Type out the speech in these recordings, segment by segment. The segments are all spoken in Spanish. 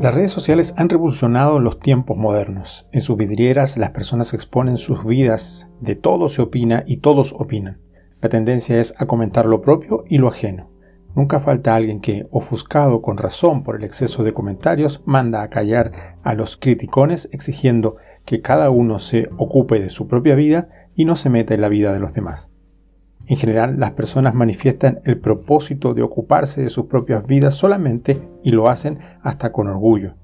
Las redes sociales han revolucionado los tiempos modernos. En sus vidrieras las personas exponen sus vidas, de todo se opina y todos opinan. La tendencia es a comentar lo propio y lo ajeno. Nunca falta alguien que, ofuscado con razón por el exceso de comentarios, manda a callar a los criticones exigiendo que cada uno se ocupe de su propia vida y no se meta en la vida de los demás. En general, las personas manifiestan el propósito de ocuparse de sus propias vidas solamente y lo hacen hasta con orgullo.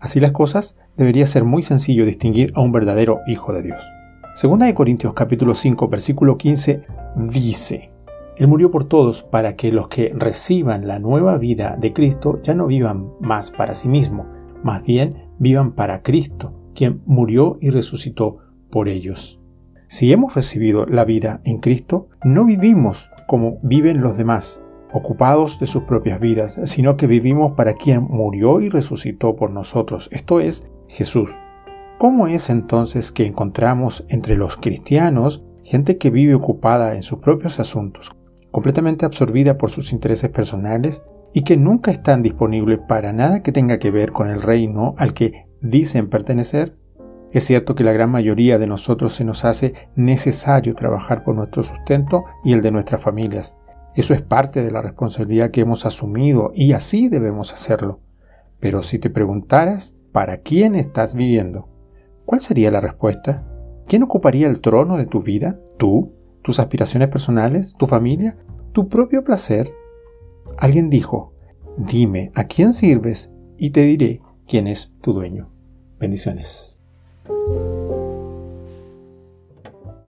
Así las cosas, debería ser muy sencillo distinguir a un verdadero hijo de Dios. Segunda de Corintios capítulo 5 versículo 15 dice, Él murió por todos para que los que reciban la nueva vida de Cristo ya no vivan más para sí mismo, más bien vivan para Cristo, quien murió y resucitó por ellos. Si hemos recibido la vida en Cristo, no vivimos como viven los demás, ocupados de sus propias vidas, sino que vivimos para quien murió y resucitó por nosotros, esto es Jesús. ¿Cómo es entonces que encontramos entre los cristianos gente que vive ocupada en sus propios asuntos, completamente absorbida por sus intereses personales y que nunca están disponibles para nada que tenga que ver con el reino al que dicen pertenecer? Es cierto que la gran mayoría de nosotros se nos hace necesario trabajar por nuestro sustento y el de nuestras familias. Eso es parte de la responsabilidad que hemos asumido y así debemos hacerlo. Pero si te preguntaras, ¿para quién estás viviendo? ¿Cuál sería la respuesta? ¿Quién ocuparía el trono de tu vida? ¿Tú? ¿Tus aspiraciones personales? ¿Tu familia? ¿Tu propio placer? Alguien dijo, dime a quién sirves y te diré quién es tu dueño. Bendiciones. thank you